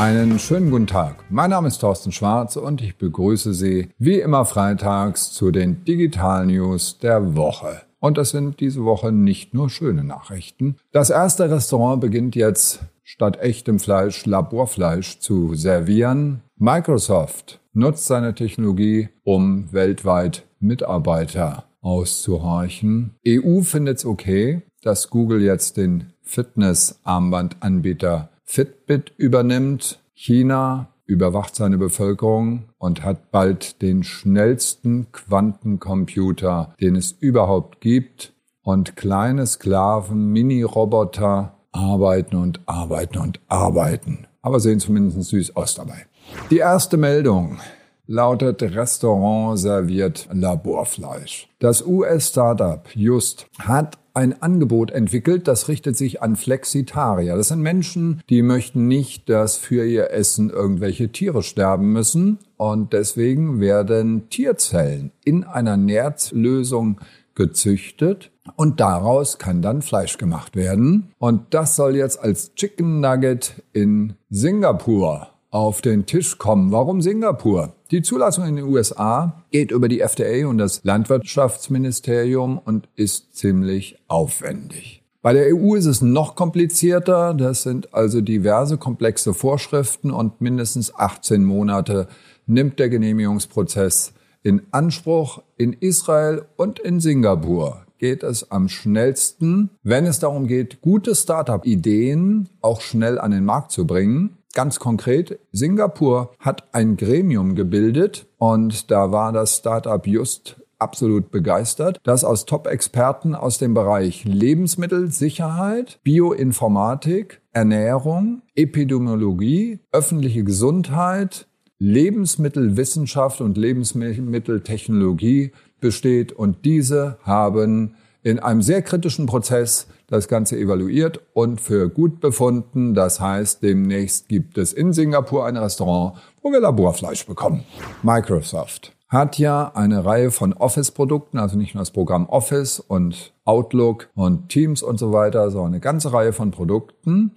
Einen schönen guten Tag. Mein Name ist Thorsten Schwarz und ich begrüße Sie wie immer freitags zu den Digital News der Woche. Und das sind diese Woche nicht nur schöne Nachrichten. Das erste Restaurant beginnt jetzt statt echtem Fleisch Laborfleisch zu servieren. Microsoft nutzt seine Technologie, um weltweit Mitarbeiter auszuhorchen. EU findet es okay, dass Google jetzt den Fitness-Armbandanbieter Fitbit übernimmt. China überwacht seine Bevölkerung und hat bald den schnellsten Quantencomputer, den es überhaupt gibt. Und kleine Sklaven, Mini-Roboter arbeiten und arbeiten und arbeiten. Aber sehen zumindest süß aus dabei. Die erste Meldung lautet Restaurant serviert Laborfleisch. Das US-Startup Just hat ein Angebot entwickelt, das richtet sich an Flexitarier. Das sind Menschen, die möchten nicht, dass für ihr Essen irgendwelche Tiere sterben müssen und deswegen werden Tierzellen in einer Nährlösung gezüchtet und daraus kann dann Fleisch gemacht werden. Und das soll jetzt als Chicken Nugget in Singapur auf den Tisch kommen. Warum Singapur? Die Zulassung in den USA geht über die FDA und das Landwirtschaftsministerium und ist ziemlich aufwendig. Bei der EU ist es noch komplizierter. Das sind also diverse komplexe Vorschriften und mindestens 18 Monate nimmt der Genehmigungsprozess in Anspruch. In Israel und in Singapur geht es am schnellsten, wenn es darum geht, gute Startup-Ideen auch schnell an den Markt zu bringen. Ganz konkret, Singapur hat ein Gremium gebildet und da war das Startup just absolut begeistert, das aus Top-Experten aus dem Bereich Lebensmittelsicherheit, Bioinformatik, Ernährung, Epidemiologie, öffentliche Gesundheit, Lebensmittelwissenschaft und Lebensmitteltechnologie besteht und diese haben in einem sehr kritischen Prozess das Ganze evaluiert und für gut befunden. Das heißt, demnächst gibt es in Singapur ein Restaurant, wo wir Laborfleisch bekommen. Microsoft hat ja eine Reihe von Office-Produkten, also nicht nur das Programm Office und Outlook und Teams und so weiter, sondern eine ganze Reihe von Produkten,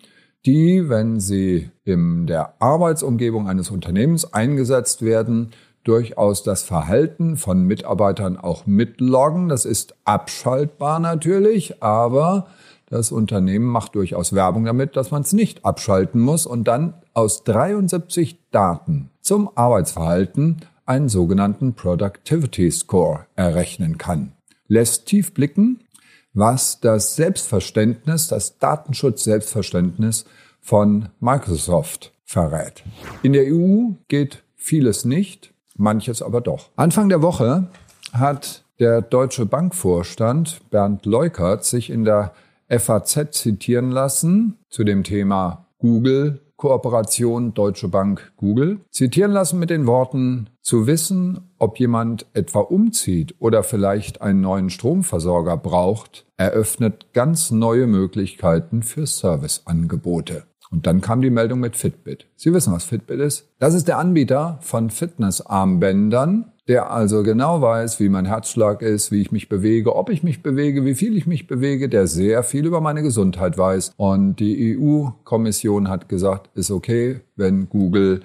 die, wenn sie in der Arbeitsumgebung eines Unternehmens eingesetzt werden, durchaus das Verhalten von Mitarbeitern auch mitloggen. Das ist abschaltbar natürlich, aber das Unternehmen macht durchaus Werbung damit, dass man es nicht abschalten muss und dann aus 73 Daten zum Arbeitsverhalten einen sogenannten Productivity Score errechnen kann. Lässt tief blicken, was das Selbstverständnis, das Datenschutz-Selbstverständnis von Microsoft verrät. In der EU geht vieles nicht manches aber doch. Anfang der Woche hat der Deutsche Bankvorstand Bernd Leukert sich in der FAZ zitieren lassen zu dem Thema Google Kooperation Deutsche Bank Google zitieren lassen mit den Worten zu wissen, ob jemand etwa umzieht oder vielleicht einen neuen Stromversorger braucht, eröffnet ganz neue Möglichkeiten für Serviceangebote. Und dann kam die Meldung mit Fitbit. Sie wissen, was Fitbit ist? Das ist der Anbieter von Fitnessarmbändern, der also genau weiß, wie mein Herzschlag ist, wie ich mich bewege, ob ich mich bewege, wie viel ich mich bewege, der sehr viel über meine Gesundheit weiß. Und die EU-Kommission hat gesagt, ist okay, wenn Google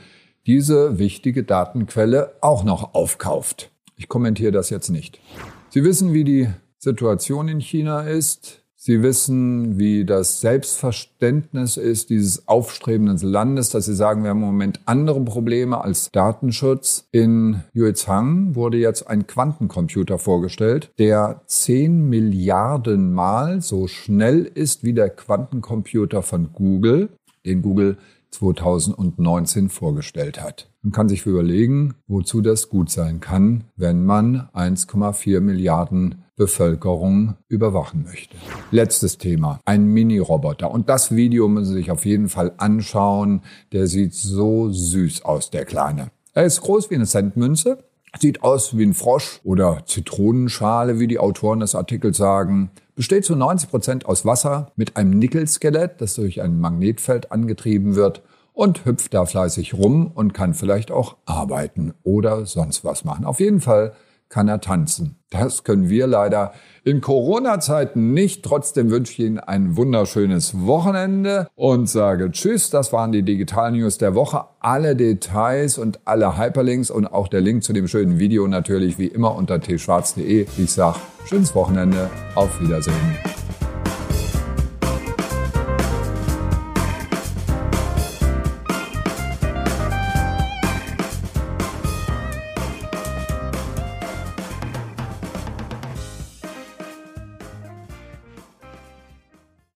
diese wichtige Datenquelle auch noch aufkauft. Ich kommentiere das jetzt nicht. Sie wissen, wie die Situation in China ist. Sie wissen, wie das Selbstverständnis ist dieses aufstrebenden Landes, dass Sie sagen, wir haben im Moment andere Probleme als Datenschutz. In Yuezhang wurde jetzt ein Quantencomputer vorgestellt, der 10 Milliarden Mal so schnell ist wie der Quantencomputer von Google, den Google 2019 vorgestellt hat. Man kann sich überlegen, wozu das gut sein kann, wenn man 1,4 Milliarden Bevölkerung überwachen möchte. Letztes Thema, ein Mini-Roboter. Und das Video müssen Sie sich auf jeden Fall anschauen. Der sieht so süß aus, der Kleine. Er ist groß wie eine Centmünze, sieht aus wie ein Frosch oder Zitronenschale, wie die Autoren des Artikels sagen. Besteht zu 90 Prozent aus Wasser mit einem Nickelskelett, das durch ein Magnetfeld angetrieben wird und hüpft da fleißig rum und kann vielleicht auch arbeiten oder sonst was machen. Auf jeden Fall kann er tanzen. Das können wir leider in Corona-Zeiten nicht. Trotzdem wünsche ich Ihnen ein wunderschönes Wochenende und sage Tschüss. Das waren die Digital News der Woche. Alle Details und alle Hyperlinks und auch der Link zu dem schönen Video natürlich wie immer unter tschwarz.de. Ich sage schönes Wochenende. Auf Wiedersehen.